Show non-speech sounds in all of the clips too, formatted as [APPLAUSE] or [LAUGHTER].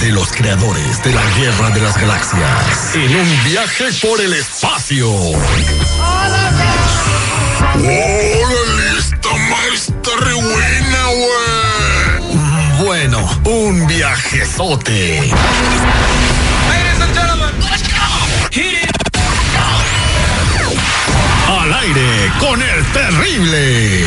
De los creadores de la Guerra de las Galaxias. En un viaje por el espacio. ¡Órale! Esta maestra re buena, güey. Bueno, un viajezote. Al aire con el terrible.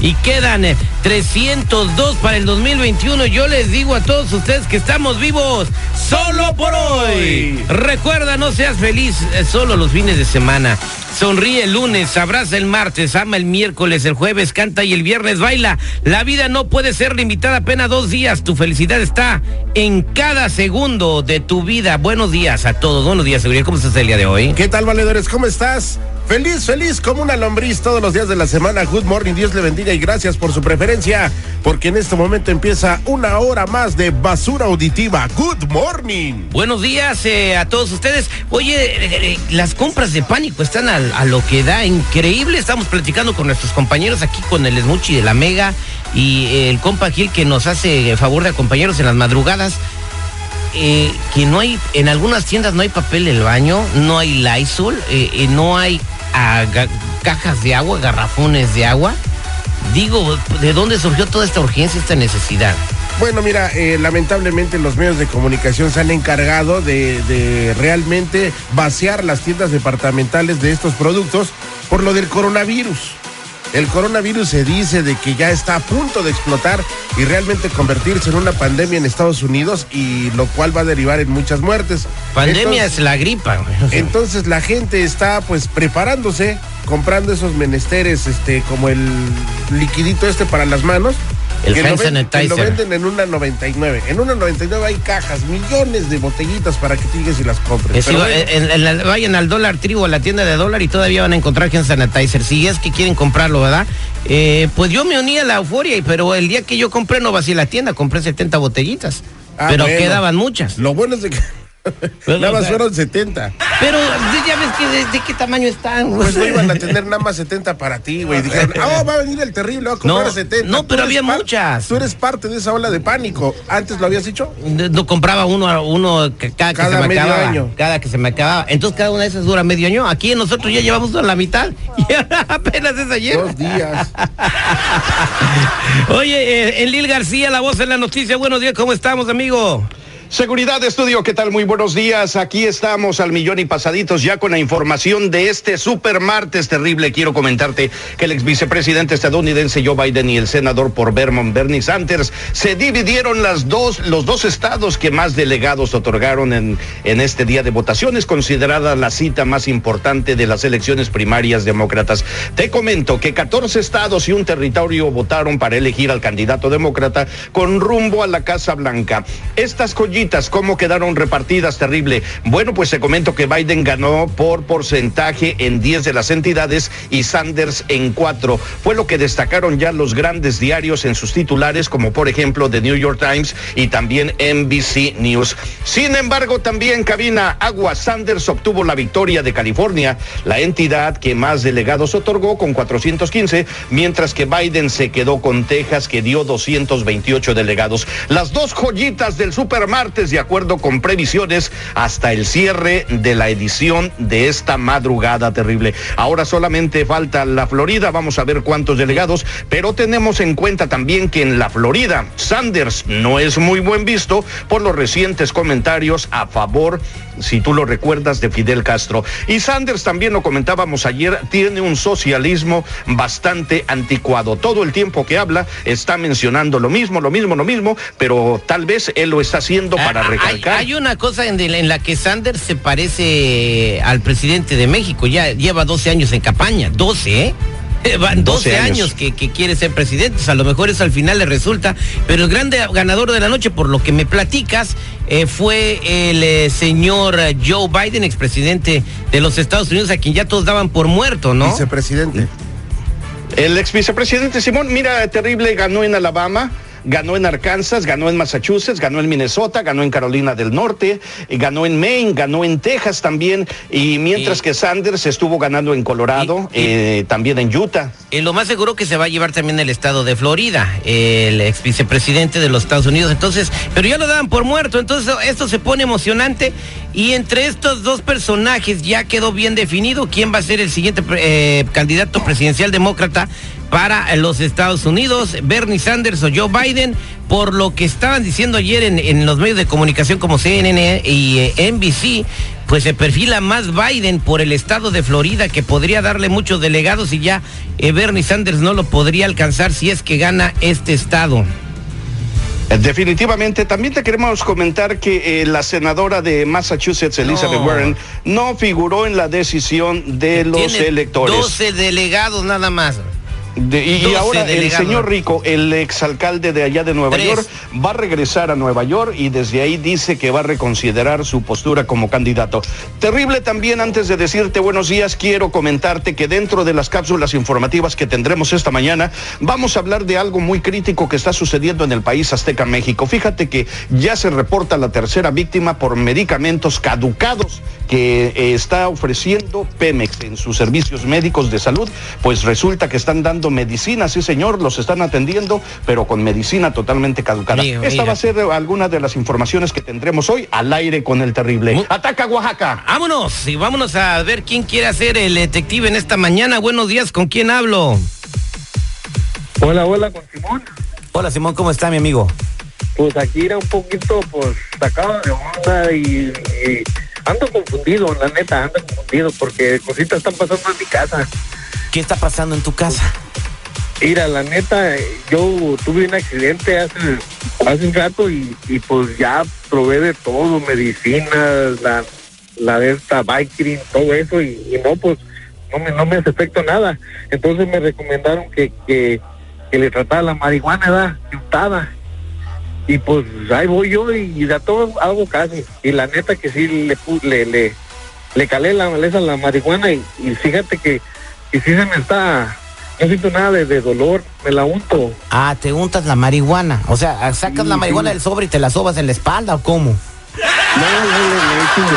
Y quedan 302 para el 2021. Yo les digo a todos ustedes que estamos vivos solo por hoy. Recuerda, no seas feliz eh, solo los fines de semana. Sonríe el lunes, abraza el martes, ama el miércoles, el jueves canta y el viernes baila. La vida no puede ser limitada apenas dos días. Tu felicidad está en cada segundo de tu vida. Buenos días a todos. Buenos días, seguridad. ¿Cómo estás el día de hoy? ¿Qué tal, valedores? ¿Cómo estás? Feliz, feliz como una lombriz todos los días de la semana. Good morning, Dios le bendiga y gracias por su preferencia, porque en este momento empieza una hora más de basura auditiva. Good morning. Buenos días eh, a todos ustedes. Oye, eh, eh, las compras de pánico están a, lo que da increíble. Estamos platicando con nuestros compañeros aquí con el Smuchi de la Mega y el compa Gil que nos hace favor de acompañarnos en las madrugadas. Que no hay, en algunas tiendas no hay papel del baño, no hay Lysol, no hay cajas de agua, garrafones de agua. Digo, ¿de dónde surgió toda esta urgencia, esta necesidad? Bueno, mira, eh, lamentablemente los medios de comunicación se han encargado de, de realmente vaciar las tiendas departamentales de estos productos por lo del coronavirus. El coronavirus se dice de que ya está a punto de explotar y realmente convertirse en una pandemia en Estados Unidos y lo cual va a derivar en muchas muertes. Pandemia Entonces- es la gripa. entonces la gente está pues preparándose, comprando esos menesteres, este, como el liquidito este para las manos. El que lo, hand ven- que sanitizer. lo venden en una 99. En una 99 hay cajas, millones de botellitas para que tú llegues y las compres. que si Pero va- bueno, en- en la- vayan al dólar tribu, a la tienda de dólar y todavía van a encontrar hand sanitizer. Si es que quieren comprarlo, ¿verdad? Eh, pues yo me uní a la euforia, pero el día que yo compré no vacié la tienda, compré 70 botellitas. Ah, pero bueno. quedaban muchas. Lo bueno es de que Pues, nada o más sea, fueron 70. Pero ya ves que de, de qué tamaño están. Pues no iban a tener nada más 70 para ti, güey. Dijeron, [LAUGHS] ah, va a venir el terrible, va a comprar No, 70. no, pero había muchas. Tú eres parte de esa ola de pánico. ¿Antes lo habías dicho? No compraba uno a uno ca- cada, que Cada se me medio acababa. año. Cada que se me acababa. Entonces cada una de esas dura medio año. Aquí nosotros ya llevamos la mitad. Y [LAUGHS] apenas es ayer. Dos días. [LAUGHS] Oye, eh, Enlil García, la voz en la noticia. Buenos días, ¿cómo estamos, amigo? Seguridad Estudio, ¿qué tal? Muy buenos días. Aquí estamos al millón y pasaditos ya con la información de este super martes terrible. Quiero comentarte que el ex vicepresidente estadounidense Joe Biden y el senador por Vermont Bernie Sanders se dividieron las dos, los dos estados que más delegados otorgaron en, en este día de votaciones, considerada la cita más importante de las elecciones primarias demócratas. Te comento que 14 estados y un territorio votaron para elegir al candidato demócrata con rumbo a la Casa Blanca. Estas ¿cómo quedaron repartidas? Terrible. Bueno, pues te comento que Biden ganó por porcentaje en 10 de las entidades y Sanders en 4. Fue lo que destacaron ya los grandes diarios en sus titulares, como por ejemplo The New York Times y también NBC News. Sin embargo, también cabina Agua Sanders obtuvo la victoria de California, la entidad que más delegados otorgó con 415, mientras que Biden se quedó con Texas, que dio 228 delegados. Las dos joyitas del supermartes martes de acuerdo con previsiones hasta el cierre de la edición de esta madrugada terrible. Ahora solamente falta la Florida, vamos a ver cuántos delegados, pero tenemos en cuenta también que en la Florida Sanders no es muy buen visto por los recientes comentarios a favor si tú lo recuerdas, de Fidel Castro. Y Sanders también lo comentábamos ayer, tiene un socialismo bastante anticuado. Todo el tiempo que habla está mencionando lo mismo, lo mismo, lo mismo, pero tal vez él lo está haciendo para recalcar. Hay, una cosa en, en, la que Sanders se parece al presidente de México, ya lleva 12 años en campaña, 12, ¿eh? [LAUGHS] Van 12, años, que, quiere ser presidente, a lo mejor eso al final le resulta, pero el grande ganador de la noche, por lo que me platicas, eh, fue el eh, señor Joe Biden, expresidente de los Estados Unidos, a quien ya todos daban por muerto, ¿no? Vicepresidente. El ex vicepresidente Simón, mira, terrible, ganó en Alabama ganó en Arkansas, ganó en Massachusetts, ganó en Minnesota, ganó en Carolina del Norte, eh, ganó en Maine, ganó en Texas también, y mientras que Sanders estuvo ganando en Colorado, eh, también en Utah. Y lo más seguro que se va a llevar también el estado de Florida, el ex vicepresidente de los Estados Unidos, entonces, pero ya lo daban por muerto, entonces esto se pone emocionante y entre estos dos personajes ya quedó bien definido quién va a ser el siguiente eh, candidato presidencial demócrata para los Estados Unidos, Bernie Sanders o Joe Biden, por lo que estaban diciendo ayer en, los medios de comunicación como CNN y eh, NBC, pues se perfila más Biden por el estado de Florida que podría darle muchos delegados y ya eh, Bernie Sanders no lo podría alcanzar si es que gana este estado. Definitivamente, también te queremos comentar que eh, la senadora de Massachusetts, Elizabeth Warren, no figuró en la decisión de los electores. 12 delegados nada más y ahora el señor Rico, el exalcalde de allá de Nueva York, va a regresar a Nueva York y desde ahí dice que va a reconsiderar su postura como candidato. Terrible también, antes de decirte buenos días, quiero comentarte que dentro de las cápsulas informativas que tendremos esta mañana, vamos a hablar de algo muy crítico que está sucediendo en el país Azteca, México. Fíjate que ya se reporta la tercera víctima por medicamentos caducados que eh, está ofreciendo Pemex en sus servicios médicos de salud, pues resulta que están dando medicina, sí señor, los están atendiendo, pero con medicina totalmente caducada. Esta va a ser alguna de las informaciones que tendremos hoy al aire con el terrible. Ataca Oaxaca. Vámonos y vámonos a ver quién quiere hacer el detective en esta mañana. Buenos días, ¿con quién hablo? Hola, hola, con Simón. Hola Simón, ¿cómo está mi amigo? Pues aquí era un poquito, pues, sacado de onda y ando confundido, la neta, ando confundido porque cositas están pasando en mi casa. ¿Qué está pasando en tu casa? Mira, la neta, yo tuve un accidente hace, hace un rato y, pues ya probé de todo, medicinas, la, la de esta todo eso y, no, pues no me, no me hace efecto nada. Entonces me recomendaron que, que, le tratara la marihuana, ¿verdad? Y pues ahí voy yo y, de todo hago casi. Y la neta que sí le le, le, le calé la maleza a la marihuana y, fíjate que, que sí se me está no siento nada de, dolor, me la unto. Ah, te untas la marihuana. O sea, sacas la marihuana del sobre y te la sobas en la espalda o cómo? No, no, le echo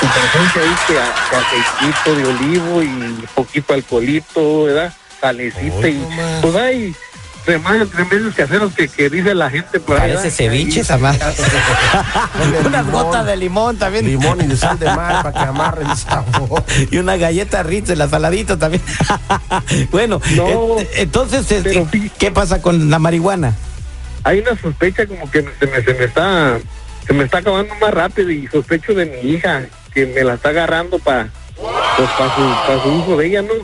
su presencia ahí que, aceitito de olivo y poquito alcoholito, ¿verdad? Salecita y pues hay remedios caseros que, que dice la gente por ahí. Parece ceviche, más. Unas gotas de limón también. Limón y de sal de mar para que amarre el sabor. [LAUGHS] y una galleta Ritz, la saladita también. [LAUGHS] bueno, entonces, este, ¿qué pasa con la marihuana? Hay una sospecha como que se me, se me está se me está acabando más rápido y sospecho de mi hija que me la está agarrando para pues, para su, su uso de ella, ¿no?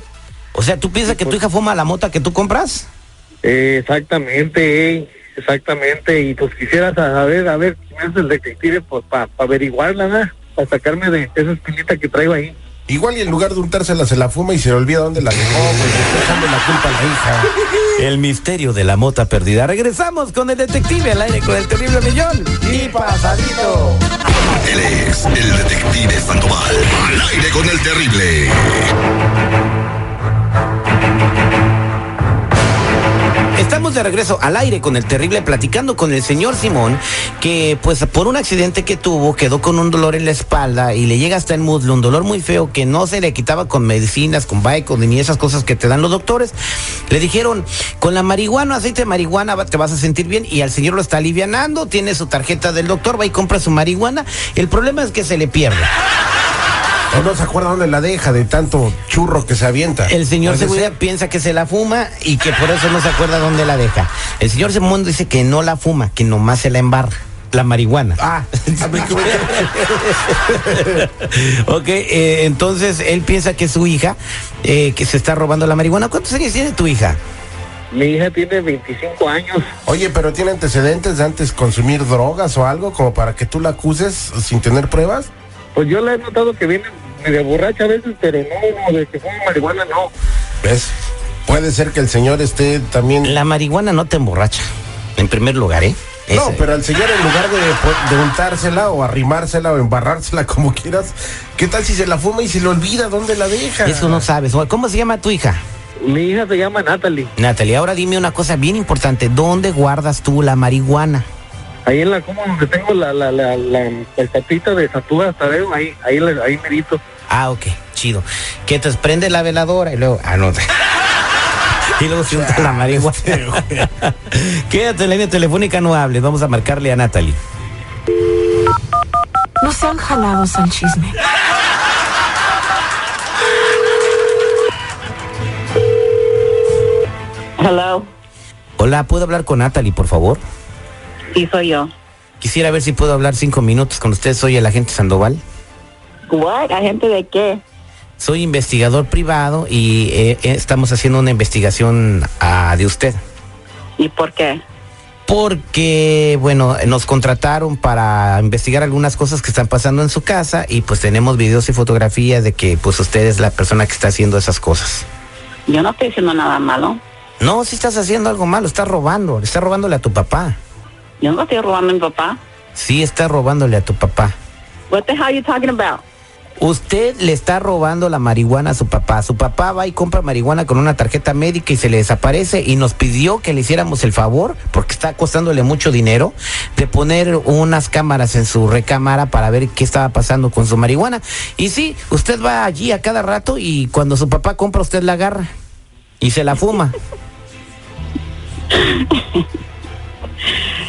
O sea, ¿tú piensas que tu pues hija fuma la mota que tú compras? Exactamente, exactamente. Y pues quisiera saber, a ver, quién es el detective, pues para averiguarla, para sacarme de esa espinita que traigo ahí. Igual y en lugar de untársela se la fuma y se le olvida dónde la dejó, pues está echando la culpa a la hija. [LAUGHS] El misterio de la mota perdida. Regresamos con el detective al aire con el terrible millón. Y pasadito. Él es el detective Sandoval. Al aire con el terrible. Estamos de regreso al aire con el terrible platicando con el señor Simón, que pues por un accidente que tuvo quedó con un dolor en la espalda y le llega hasta el muslo, un dolor muy feo que no se le quitaba con medicinas, con Vicodin ni esas cosas que te dan los doctores. Le dijeron, con la marihuana, aceite de marihuana te vas a sentir bien y al señor lo está alivianando, tiene su tarjeta del doctor, va y compra su marihuana. El problema es que se le pierde. O no se acuerda dónde la deja de tanto churro que se avienta. El señor seguridad ser. piensa que se la fuma y que por eso no se acuerda dónde la deja. El señor Simón dice que no la fuma, que nomás se la embarra. La marihuana. Ah, [LAUGHS] a mí que me- [LAUGHS] ok, eh, entonces él piensa que su hija, eh, que se está robando la marihuana. ¿Cuántos años tiene tu hija? Mi hija tiene 25 años. Oye, pero tiene antecedentes de antes consumir drogas o algo como para que tú la acuses sin tener pruebas. Pues yo la he notado que viene medio borracha a veces, pero no, no, de que fuma marihuana no. ¿Ves? Puede ser que el señor esté también. La marihuana no te emborracha, en primer lugar, ¿eh? No, pero al señor en lugar de, de untársela o arrimársela o embarrársela [LAUGHS] como quieras, ¿qué tal si se la fuma y se le olvida dónde la deja? Eso no sabes. ¿Cómo se llama tu hija? Mi hija se llama Natalie. Natalia, ahora dime una cosa bien importante. ¿Dónde guardas tú la marihuana? Ahí en la coma donde tengo la, la, la, la, estatuita de Satúa Tadeo, ahí, ahí, ahí merito. Ah, ok, chido. Que te prende la veladora y luego. Ah, no. [LAUGHS] y luego se unta la marihuana. Quédate en la línea telefónica, no hables. Vamos a marcarle a Natalie. No sean jalados al chisme. Hello, Hola, ¿puedo hablar con Natalie, por favor? Sí soy yo. Quisiera ver si puedo hablar cinco minutos con usted. Soy el agente Sandoval. What? ¿Agente de qué? Soy investigador privado y eh, eh, estamos haciendo una investigación ah, de usted. ¿Y por qué? Porque, bueno, nos contrataron para investigar algunas cosas que están pasando en su casa y pues tenemos videos y fotografías de que pues usted es la persona que está haciendo esas cosas. Yo no estoy haciendo nada malo. No, si estás haciendo algo malo, estás robando, estás robándole a tu papá. Yo no estoy robando a mi papá. Sí, está robándole a tu papá. What the hell are you talking about? Usted le está robando la marihuana a su papá. Su papá va y compra marihuana con una tarjeta médica y se le desaparece y nos pidió que le hiciéramos el favor, porque está costándole mucho dinero, de poner unas cámaras en su recámara para ver qué estaba pasando con su marihuana. Y sí, usted va allí a cada rato y cuando su papá compra usted la agarra y se la fuma. [LAUGHS]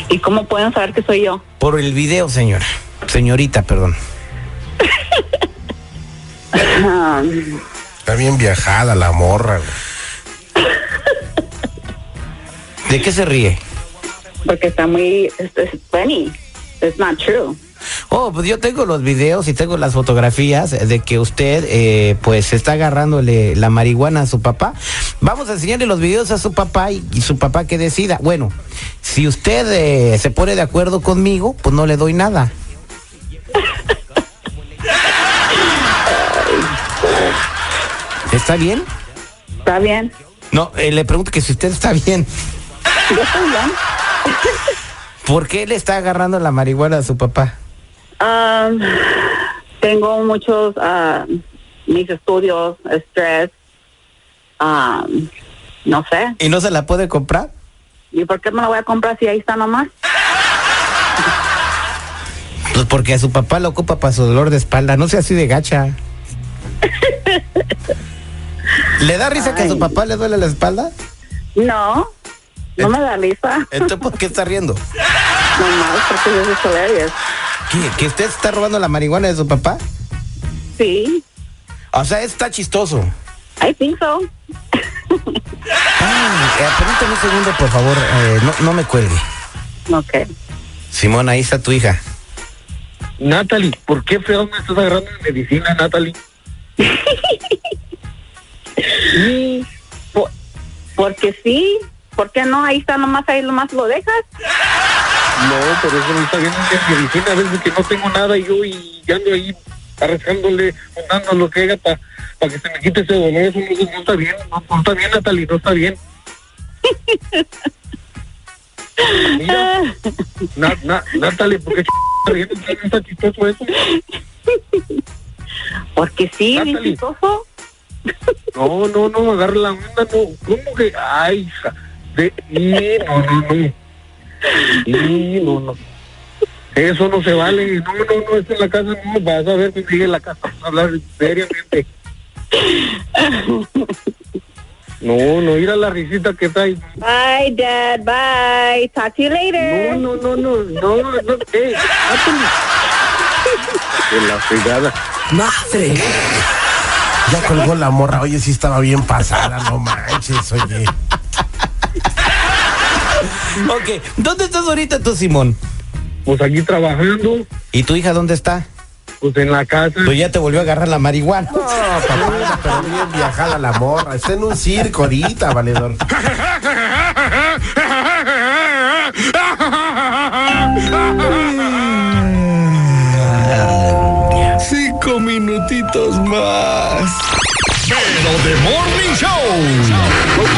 ¿Y cómo pueden saber que soy yo? Por el video, señora. Señorita, perdón. Está bien viajada la morra. güey. ¿De qué se ríe? porque está muy... Es, es funny. It's not true. Oh, pues yo tengo los videos y tengo las fotografías de que usted, eh, pues, está agarrándole la marihuana a su papá. Vamos a enseñarle los videos a su papá y, y su papá que decida. Bueno, si usted eh, se pone de acuerdo conmigo, pues no le doy nada. ¿Está bien? ¿Está bien? No, eh, le pregunto que si usted está bien. Yo estoy bien. ¿Por qué le está agarrando la marihuana a su papá? Um, tengo muchos... ah, mis estudios, estrés. um, no sé. ¿Y no se la puede comprar? ¿Y por qué me la voy a comprar si ahí está nomás? Pues porque a su papá lo ocupa para su dolor de espalda. No sea así de gacha. [LAUGHS] ¿Le da risa que a su papá le duele la espalda? No. No me da risa. Entonces, ¿por qué está riendo? [LAUGHS] Nomás porque eso es hilarious. ¿Qué? ¿Que usted está robando la marihuana de su papá? Sí. O sea, está chistoso. I think so. Ay, eh, permítame un segundo, por favor. eh, no, no me cuelgue. Ok. Simón, ahí está tu hija. Natalie, ¿por qué feo me estás agarrando en medicina, Natalie? Por- porque sí. ¿Por qué no? Ahí está nomás, ahí nomás lo dejas. No, pero eso no está bien en medicina. A veces que no tengo nada y yo y ya ando ahí arrastrándole, juntando lo que haga para que se me quite ese dolor. Eso no, no está bien, no, no está bien, Natalie, no está bien. [LAUGHS] Mira, na, na, Natalie, ¿por qué está está chistoso eso? Porque sí, Natalie. chistoso. No, no, no, agarra la onda, no. ¿Cómo que? Ay, hija. De, y no, no, no. Y no, no. Eso no se vale. No, no, no, es en la casa no. Vas a ver si sigue en la casa. Vamos a hablar seriamente. No, no, ir a la risita que trae. Bye, Dad. Bye. Talk to you later. No, no, no, no, no, no. Eh, átale. En la fregada. Madre. Ya colgó la morra. Oye, sí estaba bien pasada, no manches, oye. Ok, ¿dónde estás ahorita tú, Simón? Pues aquí trabajando, ¿Y tu hija dónde está? pues en la casa. Pues ya te volvió a agarrar la marihuana. No, papá, pero bien viajada la morra. Está en un circo ahorita, valedor. Cinco minutitos más. Pero de Morning Show.